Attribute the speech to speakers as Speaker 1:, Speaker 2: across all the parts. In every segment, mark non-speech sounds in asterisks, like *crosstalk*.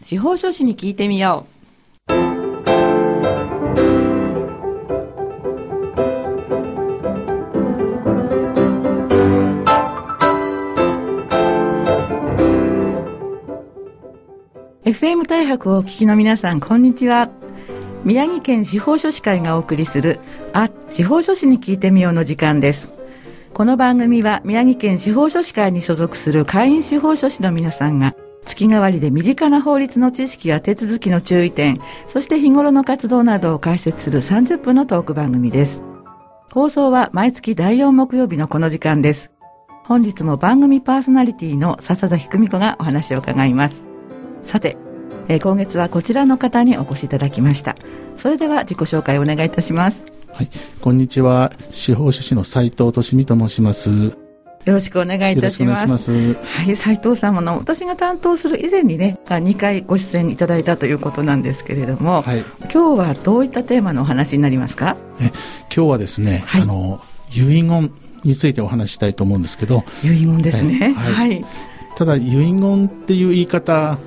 Speaker 1: 司法書士に聞いてみよう。FM 大白をお聞きの皆さん、こんにちは。宮城県司法書士会がお送りする、あ、司法書士に聞いてみようの時間です。この番組は宮城県司法書士会に所属する会員司法書士の皆さんが、月替わりで身近な法律の知識や手続きの注意点、そして日頃の活動などを解説する30分のトーク番組です。放送は毎月第4木曜日のこの時間です。本日も番組パーソナリティの笹崎久美子がお話を伺います。さて、えー今月はこちらの方にお越しいただきました。それでは自己紹介をお願いいたします。
Speaker 2: はい、こんにちは。司法書士の斉藤俊美と申します。よ
Speaker 1: よろしくお願いいた
Speaker 2: ろし
Speaker 1: ます。
Speaker 2: いします。
Speaker 1: はい、斉藤様の私が担当する以前にね、2回ご出演いただいたということなんですけれども、
Speaker 2: はい、
Speaker 1: 今日はどういったテーマのお話になりますか？
Speaker 2: え今日はですね、
Speaker 1: はい
Speaker 2: あの遺言についてお話ししたいと思うんですけど、
Speaker 1: 遺言ですね。
Speaker 2: はい
Speaker 1: はい。
Speaker 2: ただ遺言っていう言い方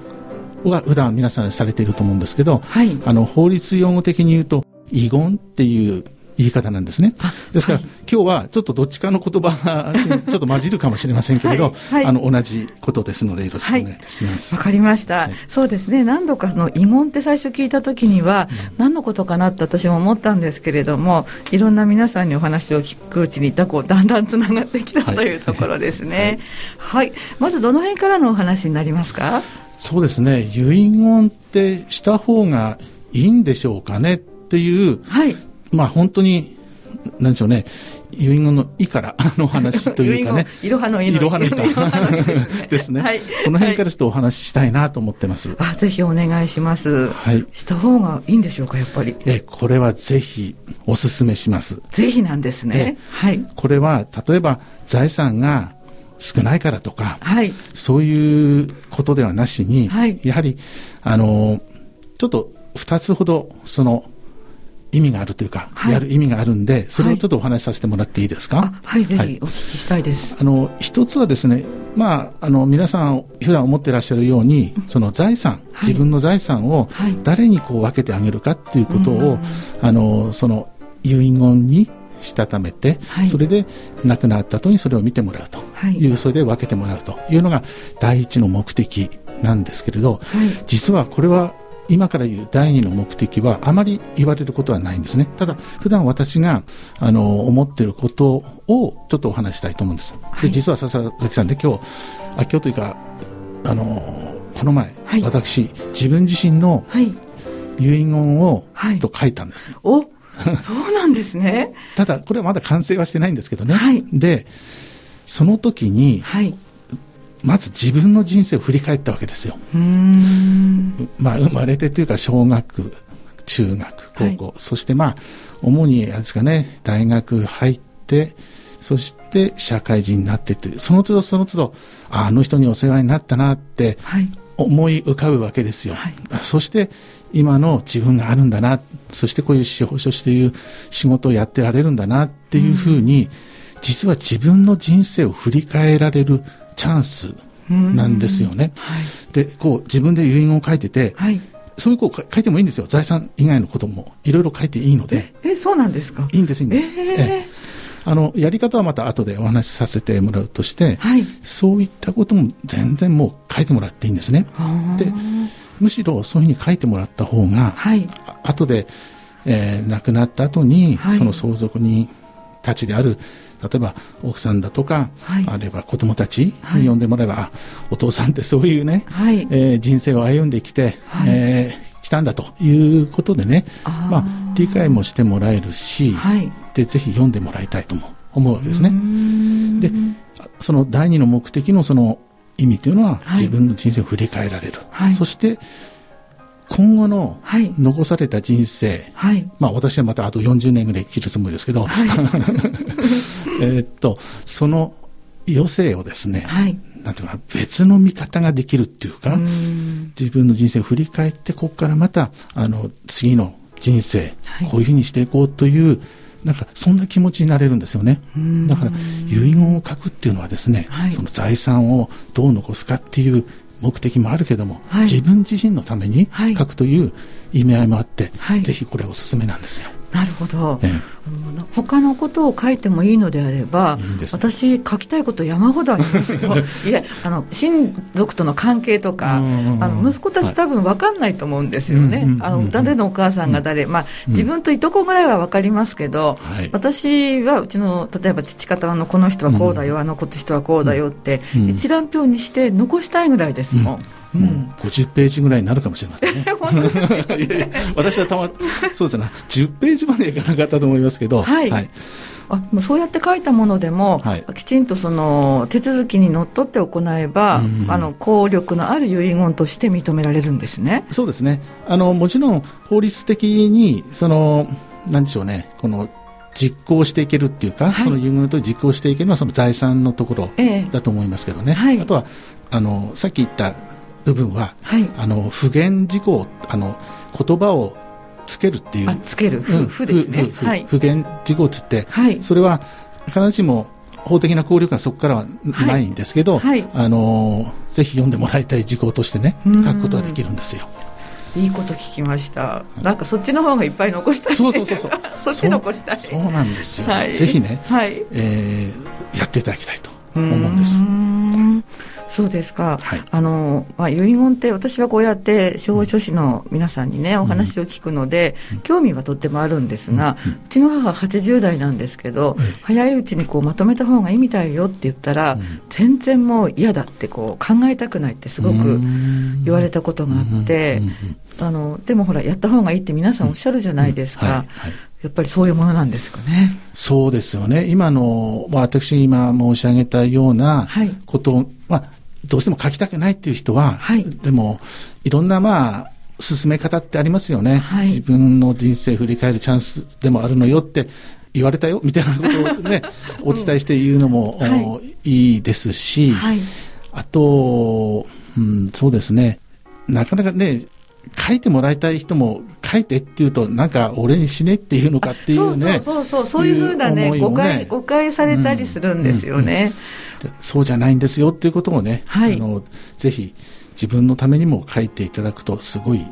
Speaker 2: は普段皆さんされていると思うんですけど、
Speaker 1: はい。
Speaker 2: あの法律用語的に言うと遺言っていう言い方なんですね。
Speaker 1: あ
Speaker 2: ですから、
Speaker 1: はい。
Speaker 2: 今日はちょっとどっちかの言葉が *laughs* ちょっと混じるかもしれませんけれど、
Speaker 1: はい。*laughs* はい。
Speaker 2: あの同じことですのでよろしくお願いいたします。
Speaker 1: わかりました、
Speaker 2: はい。
Speaker 1: そうですね。何度かその遺言って最初聞いた時には、何のことかなって私も思ったんですけれどもいろんな皆さんにお話を聞くうちにこうだんだんつながってきた
Speaker 2: はい
Speaker 1: とい。うところですね。はい、まずどの辺からのお話になりますか？
Speaker 2: そうですね。遺言ってした方がいいんでしょうかねっていう
Speaker 1: はい
Speaker 2: まあ本当になんでしょうね。遺言の「い」からの話というかね。*laughs*
Speaker 1: いろはのいの。
Speaker 2: いろはのいか
Speaker 1: いろはのいですね。*laughs*
Speaker 2: ですね、
Speaker 1: はい。
Speaker 2: その辺からちょっとお話ししたいなと思ってます。
Speaker 1: あぜひお願いします。
Speaker 2: はい。
Speaker 1: した方がいいんでしょうかやっぱり。
Speaker 2: え、これはぜひお勧めします。
Speaker 1: ぜひなんですね。はい。
Speaker 2: これは例えば財産が少ないからとか、
Speaker 1: はい。
Speaker 2: そういうことではなしに、
Speaker 1: はい。
Speaker 2: やはり、あの、ちょっと二つほど、その、意味があるというか、
Speaker 1: はい。
Speaker 2: やる意味があるんで、それをちょっとお話しさせてもらっていいですか、
Speaker 1: あはいぜ
Speaker 2: はい。
Speaker 1: ひお聞きしたいです、
Speaker 2: あの一つはですね、まあ、あの皆さん普段思ってらっしゃるように、その財産、
Speaker 1: はい。
Speaker 2: 自分の財産を
Speaker 1: はい。
Speaker 2: 誰にこう分けてあげるかっていうこと
Speaker 1: うん。
Speaker 2: を、あのその遺言にしたためて、
Speaker 1: はい。
Speaker 2: それで亡くなった後にそれを見てもらうと。
Speaker 1: はい。
Speaker 2: いう、それで分けてもらうというのが第一の目的なんですけれど、
Speaker 1: はい。
Speaker 2: 実はこれは今から言う第二の目的はあまり言われることはないんですね。ただ、普段私が、あの、思っていることをちょっとお話ししたいと思うんです。
Speaker 1: はい
Speaker 2: で、実は笹崎さんで今日、あ、今日というか、あの、この前、
Speaker 1: はい
Speaker 2: 私、自分自身の
Speaker 1: はい
Speaker 2: 遺言を、
Speaker 1: はい
Speaker 2: と書いたんです。
Speaker 1: おそうなんですね *laughs*
Speaker 2: ただ、これはまだ完成はしてないんですけどね。
Speaker 1: はい
Speaker 2: で、その時に、
Speaker 1: はい。
Speaker 2: まず自分の人生を振り返ったわけですよ。まあ、生まれてというか小学中学高校、そしてまあ主にあれですかね大学入ってそして社会人になってってその都度その都度ああの人にお世話になったなって
Speaker 1: はい。
Speaker 2: 思い浮かぶわけですよ、
Speaker 1: はい。
Speaker 2: そして今の自分があるんだなそしてこういう司法書士という仕事をやってられるんだなっていうふうに、実は自分の人生を振り返られるチャンスなんですよね。
Speaker 1: はい。
Speaker 2: でこう自分で遺言を書いてて、
Speaker 1: はい。
Speaker 2: そういうこう書いてもいいんですよ。財産以外のこともいろいろ書いていいので。
Speaker 1: え、そうなんですか？
Speaker 2: いいんです、いいんです。
Speaker 1: ええ
Speaker 2: ええあの、やり方はまた後でお話しさせてもらうとして、
Speaker 1: はい。
Speaker 2: そういったことも全然もう書いてもらっていいんですね。で、むしろそういうふうに書いてもらった方が、
Speaker 1: はい。
Speaker 2: あ後で、えー亡くなった後に、
Speaker 1: はい
Speaker 2: その相続人たちである、例えば奥さんだとか、
Speaker 1: はい。
Speaker 2: あるいは子供たち
Speaker 1: はい。
Speaker 2: に呼んでもらえば、あお父さんって *laughs* そういうね、
Speaker 1: はい。
Speaker 2: えー人生を歩んできて、
Speaker 1: はい。
Speaker 2: えー来たんだということでね、
Speaker 1: あー。
Speaker 2: まあ、理解もしてもらえるし、
Speaker 1: はい。
Speaker 2: でぜひ読んでもらいたいとも思うわけですね。でその第二の目的のその意味というのは、
Speaker 1: はい。
Speaker 2: 自分の人生を振り返られる、
Speaker 1: はい。
Speaker 2: そして今後の
Speaker 1: はい。
Speaker 2: 残された人生、
Speaker 1: はい。
Speaker 2: まあ、私はまたあと40年ぐらい生きるつもりですけど、*laughs* えーっとその余生をですね、
Speaker 1: はい。
Speaker 2: なんていうかな別の見方ができるっていうか、
Speaker 1: う
Speaker 2: 自分の人生を振り返ってここからまたあの次の人生、
Speaker 1: はい
Speaker 2: こういうふうにしていこうというなんかそんな気持ちになれるんですよねだから遺言を書くっていうのはですね、
Speaker 1: はい
Speaker 2: その財産をどう残すかっていう目的もあるけども、
Speaker 1: はい。
Speaker 2: 自分自身のために
Speaker 1: はい。
Speaker 2: 書くという意味合いもあって、
Speaker 1: はい。
Speaker 2: ぜひこれおすすめなんですよ。
Speaker 1: なるほど、
Speaker 2: え
Speaker 1: あの他のことを書いてもいいのであれば
Speaker 2: いいんです
Speaker 1: 私書きたいこと山ほどありますよ。*laughs* いやあの親族との関係とか、
Speaker 2: うん
Speaker 1: あの息子たち多分分かんないと思うんですよね、あの誰のお母さんが誰、まあ、
Speaker 2: うん。
Speaker 1: 自分といとこぐらいは分かりますけど、
Speaker 2: はい。
Speaker 1: 私はうちの例えば父方のこの人はこうだよ、あの子人はこうだよって、
Speaker 2: うん。
Speaker 1: 一覧表にして残したいぐらいですもん。うん
Speaker 2: もう50ページぐらいになるかもしれませんね。*laughs* いやいや私はたま、そうですね、10ページまでいかなかったと思いますけど、
Speaker 1: はい。あもうそうやって書いたものでも、
Speaker 2: はい。
Speaker 1: きちんとその手続きにのっとって行えば、
Speaker 2: うん。
Speaker 1: あの効力のある遺言として認められるんですね。
Speaker 2: そうですね。あの、もちろん法律的に、その、なんでしょうね、この、実行していけるっていうか、
Speaker 1: はい。
Speaker 2: その遺言と実行していけるのはその財産のところ
Speaker 1: ええ。
Speaker 2: だと思いますけどね。
Speaker 1: はい。
Speaker 2: あとは、あの、さっき言った部分は、
Speaker 1: はい、
Speaker 2: あの、不言事項、あの、言葉をつけるっていう。
Speaker 1: あつける、
Speaker 2: うん
Speaker 1: ふふですね。はい、
Speaker 2: 不言事項つって、
Speaker 1: はい、
Speaker 2: それは必ずしも法的な効力がそこからは
Speaker 1: はい
Speaker 2: ないんですけど、
Speaker 1: はい
Speaker 2: あのぜひ読んでもらいたい事項としてね
Speaker 1: うん
Speaker 2: 書くことができるんですよ。
Speaker 1: いいこと聞きました。なんかそっちの方がいっぱい残したい。
Speaker 2: そうそうそうそう *laughs*
Speaker 1: そっち残したい。
Speaker 2: そうそうなんですよ、
Speaker 1: はい
Speaker 2: ぜひね、
Speaker 1: はい。
Speaker 2: えーやっていただきたいと思うんです
Speaker 1: そうですか、
Speaker 2: はい。
Speaker 1: あのまあ、遺言って私はこうやって司法書士の皆さんにねお話を聞くので、興味はとってもあるんですが、うちの母80代なんですけど、
Speaker 2: ええ。
Speaker 1: 早いうちにこうまとめた方がいいみたいよって言ったら、
Speaker 2: うん。
Speaker 1: 全然もう嫌だってこう考えたくないってすごく言われたことがあって、
Speaker 2: うんうんうん
Speaker 1: あのでもほらやった方がいいって皆さんおっしゃるじゃないですか、
Speaker 2: はいはい。
Speaker 1: やっぱりそういうものなんですかね。
Speaker 2: そうですよね。今の、まあ、私今申し上げたような
Speaker 1: はい。
Speaker 2: ことを、まあ、どうしても書きたくないっていう人は、
Speaker 1: はい。
Speaker 2: でも、いろんな、まあ、進め方ってありますよね。
Speaker 1: はい。
Speaker 2: 自分の人生振り返るチャンスでもあるのよって言われたよ、みたいなことをね、*laughs* お伝えして言うのも、
Speaker 1: はい。
Speaker 2: おいいですし、
Speaker 1: はい。
Speaker 2: あと、うん、そうですね、なかなかね、書いてもらいたい人も書いてって言うと、なんか俺に死ねっていうのかっていうね。
Speaker 1: そうそうそうそうそういうふうなね
Speaker 2: いう思いも
Speaker 1: 誤解誤解されたりするんですよね、
Speaker 2: そうじゃないんですよっていうことをね、
Speaker 1: はい。
Speaker 2: あのぜひ自分のためにも書いていただくとすごい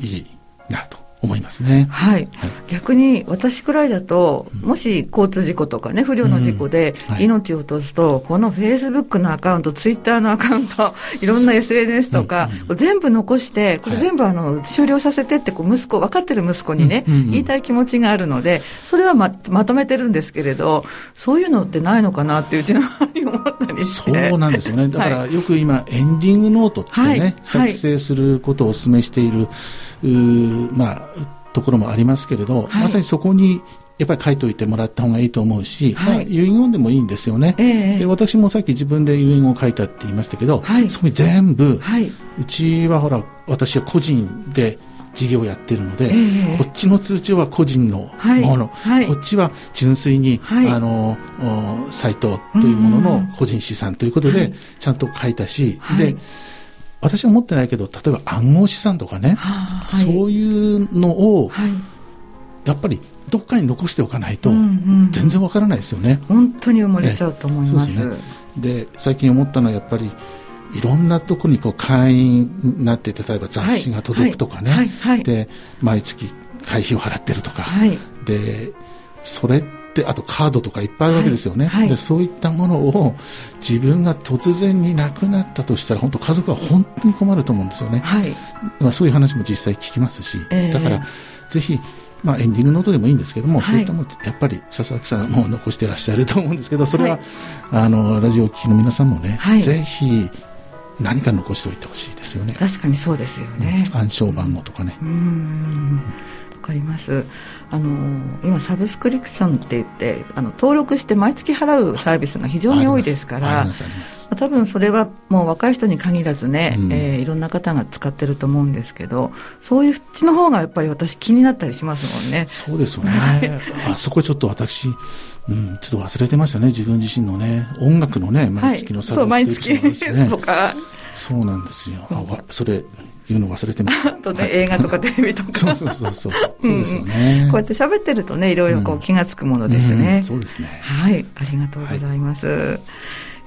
Speaker 2: いいなと思いますね。
Speaker 1: はい、
Speaker 2: はい。
Speaker 1: 逆に私くらいだと、もし交通事故とかね、不慮の事故で
Speaker 2: うん。はい。
Speaker 1: 命を落とすと、このフェイスブックのアカウント、ツイッターのアカウント、*laughs* いろんな SNS とか、全部残して、これ全部あの終了させてってこう息子、分かってる息子にね、
Speaker 2: うんうんうん。
Speaker 1: 言いたい気持ちがあるので、それはままとめてるんですけれど、そういうのってないのかなって、うちの思ったり。
Speaker 2: そうなんですよね。だから
Speaker 1: は
Speaker 2: よく今、エンディングノートって
Speaker 1: はい。
Speaker 2: ね、作成することをお勧めしている、まあ、ところもありますけれど、
Speaker 1: はい。
Speaker 2: まさにそこにやっぱり書いといてもらった方がいいと思うし、
Speaker 1: はい。
Speaker 2: まあ、遺言でもいいんですよね。
Speaker 1: ええ。
Speaker 2: で私もさっき自分で遺言を書いたって言いましたけど、
Speaker 1: はい。
Speaker 2: そこに全部、
Speaker 1: はい、
Speaker 2: うちはほら、私は個人で事業をやってるので、
Speaker 1: ええ。
Speaker 2: こっちの通帳は個人の
Speaker 1: はい。
Speaker 2: もの、
Speaker 1: はい。
Speaker 2: こっちは純粋に、
Speaker 1: はい。
Speaker 2: あの、おサイトというものの個人資産ということで、
Speaker 1: はい。
Speaker 2: ちゃんと書いたし、
Speaker 1: はい。
Speaker 2: で、私は持ってないけど、例えば暗号資産とかね、
Speaker 1: はあ
Speaker 2: そういうのを、
Speaker 1: はい、
Speaker 2: やっぱりどっかに残しておかないと全然わからないですよね。
Speaker 1: 本当に埋もれちゃうと思います。
Speaker 2: で最近思ったのはやっぱりいろんなとこにこう会員になって例えば雑誌が届くとかね、
Speaker 1: はいはいはい。
Speaker 2: で毎月会費を払ってるとか、
Speaker 1: はい。
Speaker 2: でそれってあとカードとかいっぱいあるわけですよね、でそういったものを自分が突然になくなったとしたら本当家族は本当に困ると思うんですよね、
Speaker 1: はい。
Speaker 2: まあ、そういう話も実際聞きますし、
Speaker 1: ええ。
Speaker 2: だからぜひまあ、エンディングノートでもいいんですけども、
Speaker 1: はい。
Speaker 2: そういったものやっぱり佐々木さんも残してらっしゃると思うんですけどそれは、
Speaker 1: はい。
Speaker 2: あのラジオを聴きの皆さんもね、
Speaker 1: はい。
Speaker 2: ぜひ何か残しておいてほしいですよね。
Speaker 1: 確かにそうですよね。
Speaker 2: 暗証番号とかね。
Speaker 1: うーんわかりますあの今サブスクリプションって言ってあの登録して毎月払うサービスが非常に多いですから多分それはもう若い人に限らずね、
Speaker 2: うん
Speaker 1: えーいろんな方が使ってると思うんですけどそういううちの方がやっぱり私気になったりしますもんね。
Speaker 2: そうですよね。あそこちょっと私、うん、ちょっと忘れてましたね。自分自身のね、音楽のね、毎月のサ
Speaker 1: そう毎
Speaker 2: ブスクリプションがあるし
Speaker 1: 月
Speaker 2: ね。
Speaker 1: とか
Speaker 2: そうなんですよ。あわそれ、言うの忘れてました。*laughs*
Speaker 1: あとね、映画とかテレビとか *laughs*
Speaker 2: そうそうそうそう。そうですよね。
Speaker 1: こうやって喋ってるとねいろいろこ
Speaker 2: う
Speaker 1: うん気がつくものですね。
Speaker 2: うんそうですね。
Speaker 1: はい、ありがとうございます。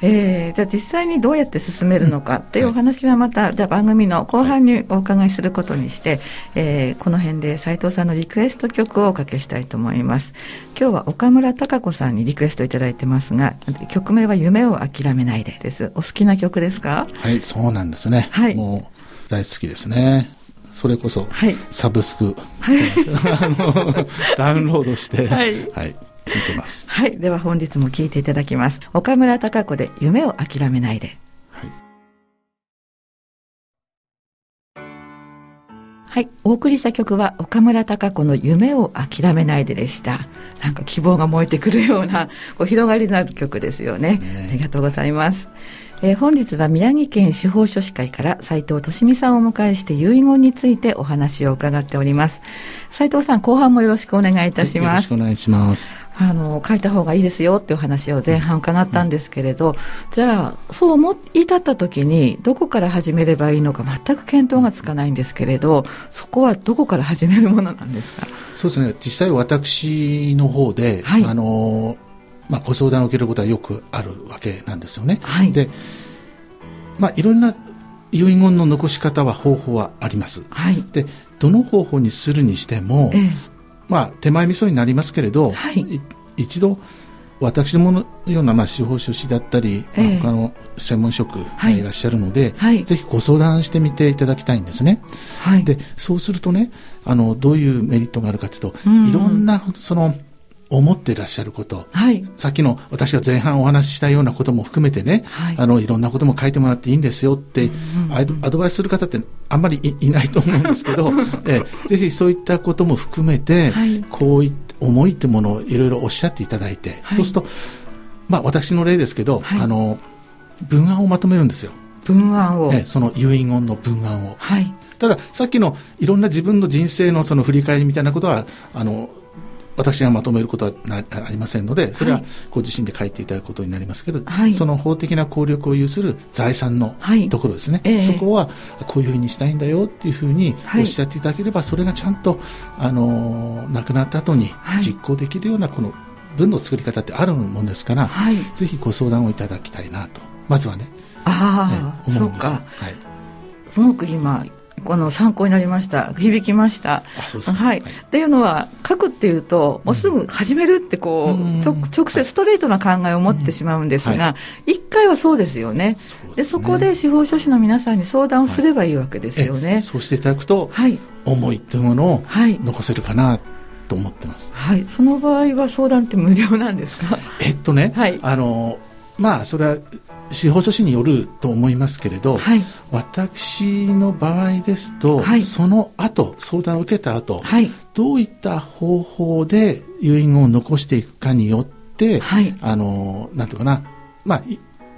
Speaker 1: えー、じゃあ実際にどうやって進めるのかっていうお話はまた、じゃあ番組の後半にお伺いすることにして、えー、この辺で斉藤さんのリクエスト曲をおかけしたいと思います今日は岡村孝子さんにリクエストいただいてますが曲名は「夢を諦めないで」ですお好きな曲ですか？
Speaker 2: はいそうなんですね、はい、もう大好きですねそれこそ、はい、サブスク、はい、*laughs* ダウンロードして、はい、はい聞いてます。
Speaker 1: はい。では本日も聞いていただきます。岡村孝子で夢を諦めないで。はい。はい。お送りした曲は岡村孝子の夢を諦めないででした。なんか希望が燃えてくるような、こう広がりのある曲ですよね。ねありがとうございます。えー、本日は宮城県司法書士会から斉藤利美さんをお迎えして遺言についてお話を伺っております。斉藤さん後半もよろしくお願いいたします、はい、よろ
Speaker 2: しくお願いします。
Speaker 1: あの書いた方がいいですよっていう話を前半伺ったんですけれど、うん、じゃあそう思い立った時にどこから始めればいいのか全く見当がつかないんですけれどそこはどこから始めるものなんですか？
Speaker 2: そうですね。実際私の方で、はい、あのまあ、ご相談を受けることはよくあるわけなんですよね。はい、で、まあ、いろんな遺言の残し方は方法はあります。はい、でどの方法にするにしても、ええ、まあ、手前味噌になりますけれど、はい、一度私どものような、まあ、司法書士だったり、え他の専門職がいらっしゃるので、はい、ぜひご相談してみていただきたいんですね。はい、でそうするとねあのどういうメリットがあるかというと、うん、いろんなその思っていらっしゃること、はい、さっきの私が前半お話ししたようなことも含めてね、はい、あのいろんなことも書いてもらっていいんですよって、うんうん、アドバイスする方ってあんまりいないと思うんですけど、*laughs* えぜひそういったことも含めて、はい、こういった思いってものをいろいろおっしゃっていただいて、そうすると、まあ、私の例ですけど、あの文案をまとめるんですよ。
Speaker 1: 文案を、
Speaker 2: えその遺言の文案を。はい。ただ、さっきのいろんな自分の人生のその振り返りみたいなことは、あの、私がまとめることはなありませんのでそれはご自身で書いていただくことになりますけど、はい、その法的な効力を有する財産のところですね、はいえ。ー、そこはこういうふうにしたいんだよっていうふうにおっしゃっていただければ、それがちゃんと、あの亡くなった後に実行できるようなこの文の作り方ってあるもんですから、はい、ぜひご相談をいただきたいなと。まずはね、
Speaker 1: ああ、思うんです。はい。すごく今この参考になりました。響きました。はい、っていうのは書くっていうともうすぐ始めるってこう、うん、直接ストレートな考えを持ってしまうんですが一、はい、回はそうですよね。で、ね、そこで司法書士の皆さんに相談をすればいいわけですよね、はい、
Speaker 2: そうしていただくと、はい、思いというものを残せるかなと思ってます、
Speaker 1: はい、その場合は相談って無料なんですか？
Speaker 2: えっとね、はい、あのまあそれは司法書士によると思いますけれど、はい、私の場合ですと、はい、その後相談を受けた後、はい、どういった方法で遺言を残していくかによって、あのなんていうかな、まあ、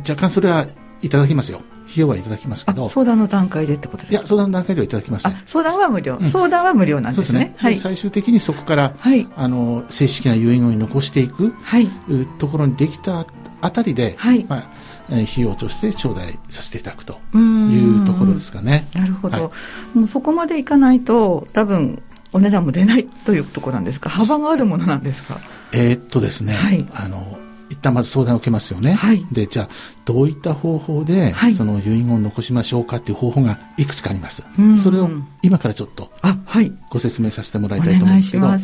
Speaker 2: 若干それはいただきますよ。費用はいただきますけど。
Speaker 1: 相談の段階でってことですか？
Speaker 2: いや相談の段階ではいただきます、ね、
Speaker 1: 相談は無料、うん、相談は無料なんですね、ね、
Speaker 2: はい、最終的にそこから、はい、あの正式な遺言を残していく、はい、ところにできたあたりで、はい。まあ、費用として頂戴させていただくというところですかね。
Speaker 1: なるほど、はい、もうそこまでいかないと多分お値段も出ないというところなんですか？幅があるものなんですか？
Speaker 2: えー、っとですね、はい、あの一旦まず相談を受けますよね、はい、でじゃあどういった方法で、はい、その遺言を残しましょうかっていう方法がいくつかあります、それを今からちょっとご説明させてもらいたいと思うんですけど、はい、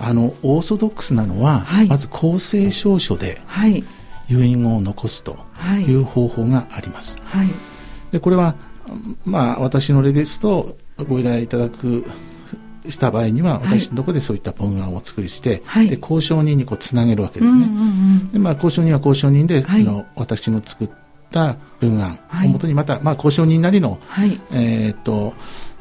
Speaker 2: あのオーソドックスなのは、まず公正証書で、はい遺言を残すという方法があります。はい、でこれは、まあ、私の例ですとご依頼いただくした場合には私のところでそういった文案を作りして、はい、で交渉人にこうつなげるわけですね。うんうんうん、でまあ、交渉人は交渉人で、はい、あの私の作った文案をもとにまた、まあ、交渉人なりの、えー、っと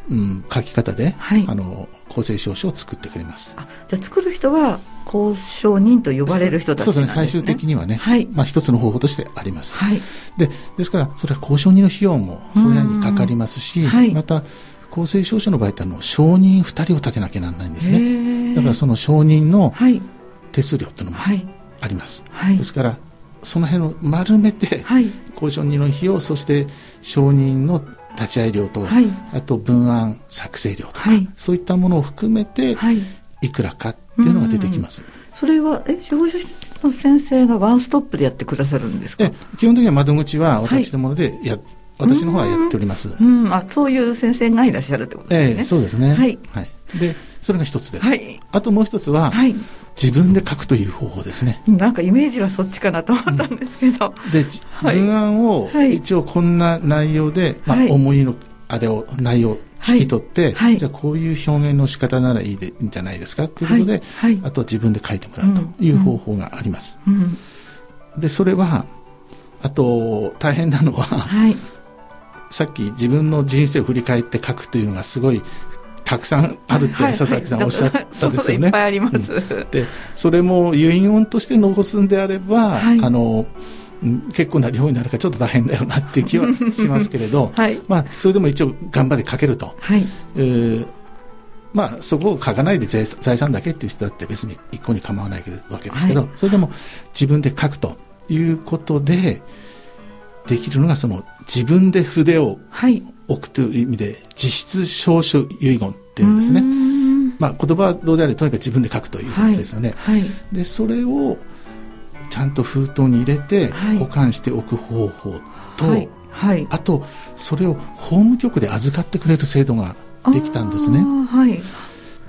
Speaker 2: うん、書き方で、はい、あの公正証書を作ってくれます
Speaker 1: じゃあ作る人は交渉人と呼ばれる人たち、ね、そうですね。
Speaker 2: 最終的にはね、はい、まあ、一つの方法としてあります、はい、でですからそれは交渉人の費用もそれなりにかかりますし、はい、また公正証書の場合ってあの証人2人を立てなきゃならないんですね。だからその証人の手数料っていうのもあります、ですからその辺を丸めて、交渉人の費用そして証人の立ち会い料と、はい、あと文案作成料とか、はい、そういったものを含めて、はい、いくらかっていうのが出てきます。
Speaker 1: それはえ司法書の先生がワンストップでやってくださるんですか？
Speaker 2: 基本的には窓口は私どものでや、はい、私の方はやっております。
Speaker 1: うん、あそういう先生がいらっしゃるってことですね。え
Speaker 2: え、そうですね。はい。はい。で、それが一つです。はい。あともう一つは、はい、自分で書くという方法ですね。
Speaker 1: なんかイメージはそっちかなと思ったんですけど。
Speaker 2: うん、で、はい、文案を一応こんな内容で、まあ、思い。のあれを内容聞き取って、はい、じゃあこういう表現の仕方ならいいでいいんじゃないですかということで、はい、あとは自分で書いてもらうという方法があります。うん。うん、でそれはあと大変なのは、さっき自分の人生を振り返って書くというのがすごいたくさんあるって佐々木さんおっしゃったですよね。い。っ
Speaker 1: ぱいあります。
Speaker 2: でそれも遺言として残すんであれば、あの結構な量になるからちょっと大変だよなっていう気はしますけれど、*laughs* はい、まあ、それでも一応頑張って書けると、はい。えー、まあ、そこを書かないで財産だけっていう人だって別に一個に構わないわけですけど、はい、それでも自分で書くということでできるのがその自分で筆を置くという意味で実質証書遺言っていうんですね。まあ、言葉はどうであれとにかく自分で書くというやつですよね。はい、でそれをちゃんと封筒に入れて保管しておく方法と、はい。はい、あとそれを法務局で預かってくれる制度ができたんですね。はい、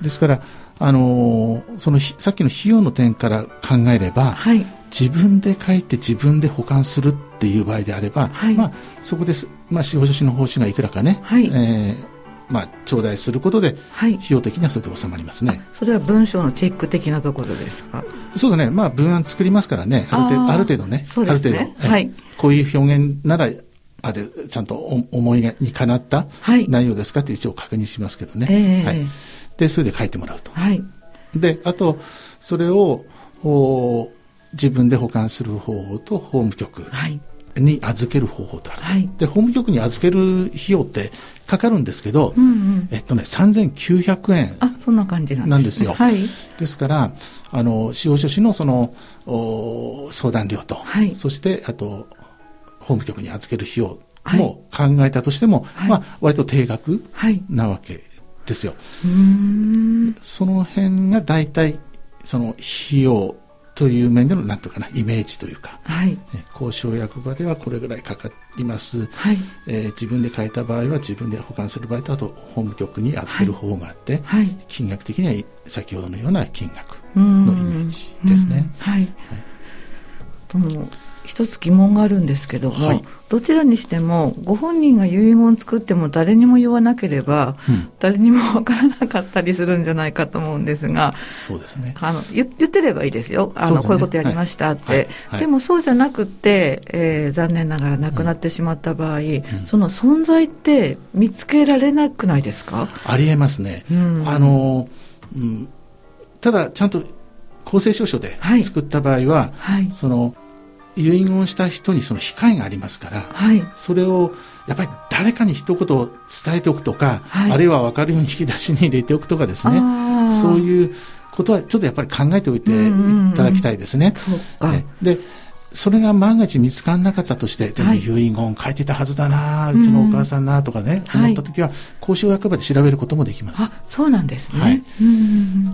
Speaker 2: ですからあのそのさっきの費用の点から考えれば、はい、自分で書いて自分で保管するっていう場合であれば、はい、まあ、そこです、まあ、司法書士の報酬がいくらかね、はい。えーまあ、頂戴することで、費用的にはそれで収まりますね、
Speaker 1: それは文章のチェック的なところですか？
Speaker 2: そうですね、まあ、文案作りますからね、ある程度、ある程度ね、ね。ある程度、はい、こういう表現なら、あれ、ちゃんと思いにかなった内容ですかって一応確認しますけどね。えー、はい。で、それで書いてもらうと。はい。で、あと、それを、お自分で保管する方法と法務局。はい。に預ける方法とある、はい、で法務局に預ける費用ってかかるんですけど、うんうん、えっとね3900円あそんな感じなんですよ、はい、ですからあの司法書士のそのお相談料と、はい、そしてあと法務局に預ける費用も考えたとしても、はい、まあ割と定額なわけですよ、その辺が大体その費用という面でのなんとかなイメージというか、はい、交渉役場ではこれぐらいかかります、はい。えー、自分で書いた場合は自分で保管する場合とあと法務局に預ける方があって、はい、金額的には先ほどのような金額のイメージですね。はい、
Speaker 1: はい一つ疑問があるんですけども、はい、どちらにしてもご本人が遺言を作っても誰にも言わなければ、うん、誰にも分からなかったりするんじゃないかと思うんですが
Speaker 2: そうですね。
Speaker 1: あの言ってればいいですよ。あの、ね、こういうことやりましたって、はい。はい、でもそうじゃなくて、えー、残念ながら亡くなってしまった場合、うん、その存在って見つけられなくないですか？
Speaker 2: ありえますね。うん、あのうん。ただちゃんと公正証書で作った場合は、はい、その遺言した人にその控えがありますから、はい、それをやっぱり誰かに一言伝えておくとか、はい、あるいは分かるように引き出しに入れておくとかですね。そういうことはちょっとやっぱり考えておいていただきたいですね。うんうんうん、でそれが万が一見つからなかったとして、でも遺言書いてたはずだな、はい、うちのお母さんなとかね、うん、思った時は、公衆役場で調べることもできます。あ、
Speaker 1: そうなんですね。
Speaker 2: はい。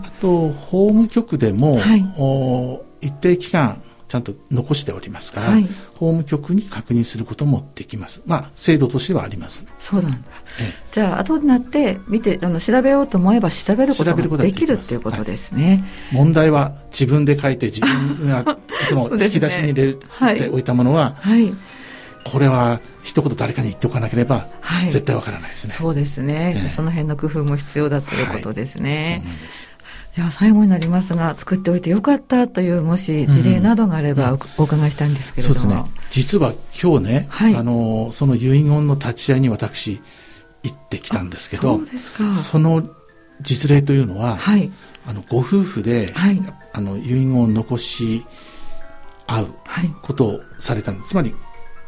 Speaker 2: あと、法務局でも、はい、お一定期間、ちゃんと残しておりますから、はい、法務局に確認することもできます。まあ、制度としてはあります。
Speaker 1: そうなんだ。ええ、じゃあ、後になって見て、あの、調べようと思えば調べることができるっていうことですね。
Speaker 2: はい、問題は自分で書いて自分が、その引き出しに入れて *laughs* おいたものは、はい、これは一言誰かに言っておかなければ、絶対わからないですね。
Speaker 1: そうですね、え、その辺の工夫も必要だということですね。そうなんです。では最後になりますが作っておいてよかったというもし事例などがあればお伺いしたいんですけれども、
Speaker 2: そうですね。実は今日ね、はい、あのその遺言の立ち会いに私行ってきたんですけどその実例というのは、はい、あのご夫婦で、はい、あの遺言を残し合うことをされたんです、つまり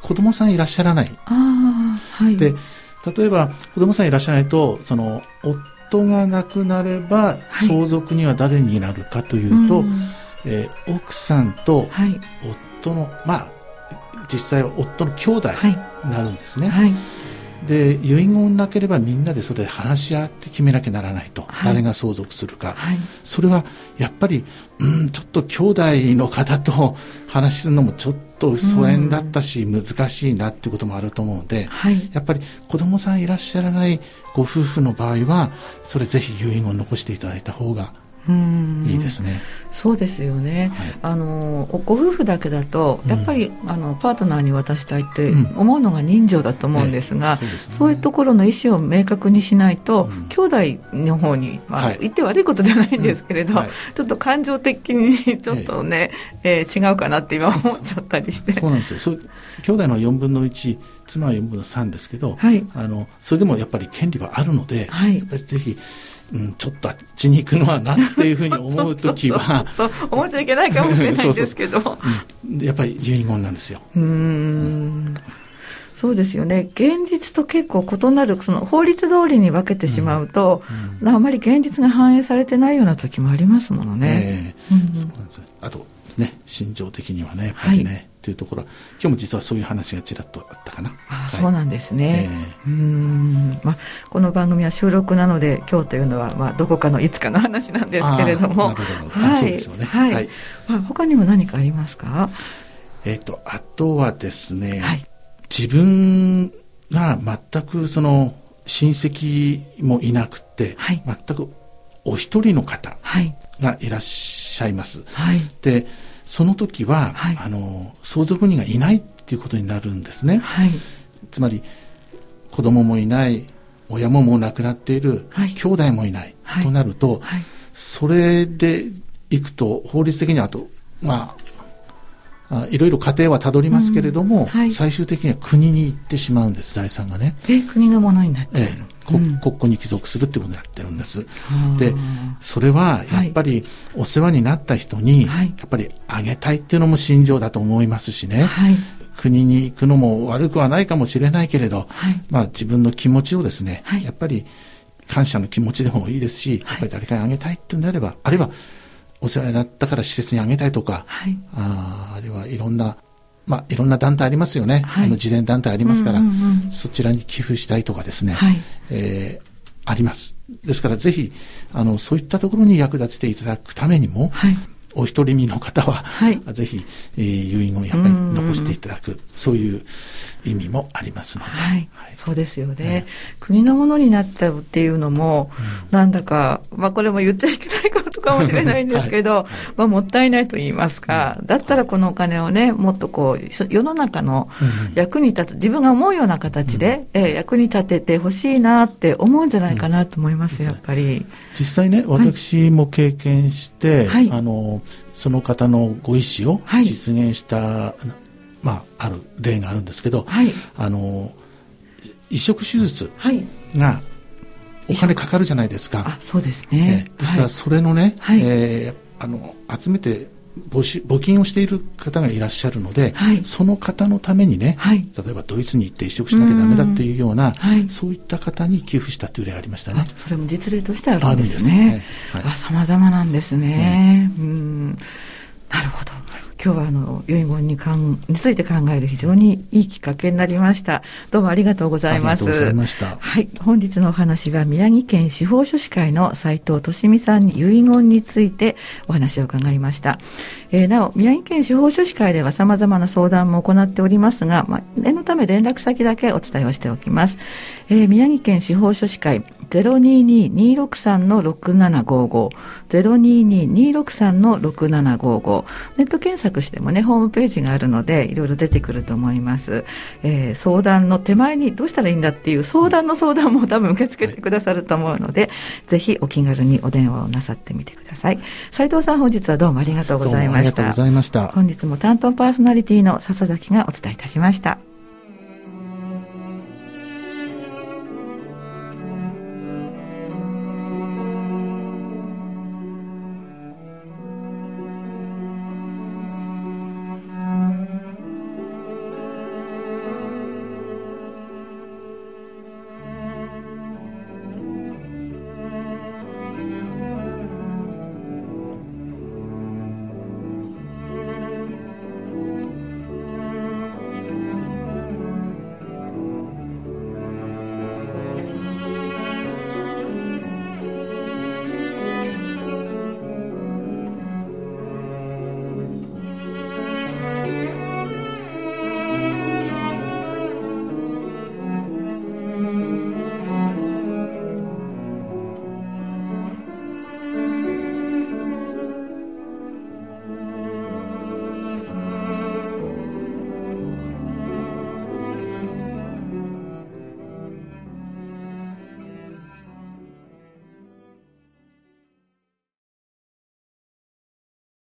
Speaker 2: 子供さんいらっしゃらない。で例えば子供さんいらっしゃらないとその夫夫が亡くなれば相続には誰になるかというと、はい、えー、奥さんと夫の、まあ実際は夫の兄弟になるんですね。はい、で遺言なければみんなでそれで話し合って決めなきゃならないと、はい、誰が相続するか、はい、それはやっぱり、うん、ちょっと兄弟の方と話するのもちょっと疎遠だったし、難しいなっていうこともあると思うので、はい、やっぱり子供さんいらっしゃらないご夫婦の場合はそれぜひ遺言を残していただいた方がいいですね。
Speaker 1: そうですよね、はい、あのご夫婦だけだとやっぱり、うん、あのパートナーに渡したいって思うのが人情だと思うんですが、うんそうすね、そういうところの意思を明確にしないと、うん、兄弟の方に、まあ、はい、言って悪いことではないんですけれど、はい、ちょっと感情的にちょっとね、えー、違うかなって今思っちゃったりして。
Speaker 2: そうなんですよ。兄弟の4分の1妻は4分の3ですけど、はい、あのそれでもやっぱり権利はあるので、はい、やっぱりぜひうん、ちょっとあっちに行くのはなっていうふうに思う時は *laughs*
Speaker 1: そう思っちゃいけないかもしれないんですけど
Speaker 2: やっぱり遺言なんですよ。うん
Speaker 1: そうですよね現実と結構異なるその法律通りに分けてしまうと、うんうん、あまり現実が反映されてないような時もありますものね。
Speaker 2: あとね心情的にはねやっぱりね、はいっていうところ今日も実はそういう話がちらっとあったかな。
Speaker 1: あ、はい、そうなんですね。えー、うん。まあこの番組は収録なので今日というのはまあどこかのいつかの話なんですけれども、他にも何かありますか？
Speaker 2: えとあとはですね、はい、自分が全くその親戚もいなくて、はい、全くお一人の方がいらっしゃいます。はい、でその時は、はい、あの相続人がいないっていうことになるんですね、はい、つまり子供もいない親ももう亡くなっている、はい、兄弟もいない、となると、それでいくと法律的にはあとまあいろいろ家庭はたどりますけれども、うん、最終的には国に行ってしまうんです財産がね。
Speaker 1: え国のものになっちゃう、え
Speaker 2: 国庫に帰属するってことになってるんです。で、それはやっぱりお世話になった人に、やっぱりあげたいっていうのも心情だと思いますしね。はい、国に行くのも悪くはないかもしれないけれど、はい、まあ自分の気持ちをですね、はい、やっぱり感謝の気持ちでもいいですし、やっぱり誰かにあげたいっていうんであれば、あるいはお世話になったから施設にあげたいとか、はい、ああるいはいろんなまあ、いろんな団体ありますよね、はい、あの慈善団体ありますから、うんうんうん、そちらに寄付したいとかですね、はい、えー、あります。ですからぜひあのそういったところに役立てていただくためにも、はい、お一人身の方は、はい、ぜひ、えー、遺言をやっぱり残していただく、そういう意味もありますので、はい、
Speaker 1: はい、そうですよね、国のものになっちゃうっていうのも、うん、なんだか、まあ、これも言っちゃいけないことかもしれないんですけど、はい、まあ、もったいないと言いますか、だったらこのお金をねもっとこう世の中の役に立つ自分が思うような形で、うん、えー、役に立ててほしいなって思うんじゃないかなと思います、やっぱり。
Speaker 2: 実際ね私も経験して、はい、あのその方のご意思を実現した、はい、まあ、ある例があるんですけど、はい、あの移植手術がお金かかるじゃないですか。
Speaker 1: あそうですね、
Speaker 2: えー、ですからそれのね、はい、えー、あの集めて募集募金をしている方がいらっしゃるので、はい、その方のためにね、はい、例えばドイツに行って移植しなきゃだめだというような、はい、そういった方に寄付したという例がありましたね。
Speaker 1: それも実例としてあるんですね。さまざまなんですね。うんなるほど。今日はあの遺言にかんについて考える非常にいいきっかけになりました。どうもありがとうございます。ありがとうございました。はい、本日のお話は宮城県司法書士会の斉藤俊美さんに遺言についてお話を伺いました。えー、なお宮城県司法書士会では様々な相談も行っておりますが、まあ、念のため連絡先だけお伝えをしておきます。えー、宮城県司法書士会022-263-6755 022-263-6755ネット検索してもねホームページがあるのでいろいろ出てくると思います、えー、相談の手前にどうしたらいいんだっていう相談の相談も多分受け付けてくださると思うので、はい、ぜひお気軽にお電話をなさってみてください。斉藤さん本日はどうもありがとうございました。
Speaker 2: ありがとうございました。
Speaker 1: 本日も担当パーソナリティの笹崎がお伝えいたしました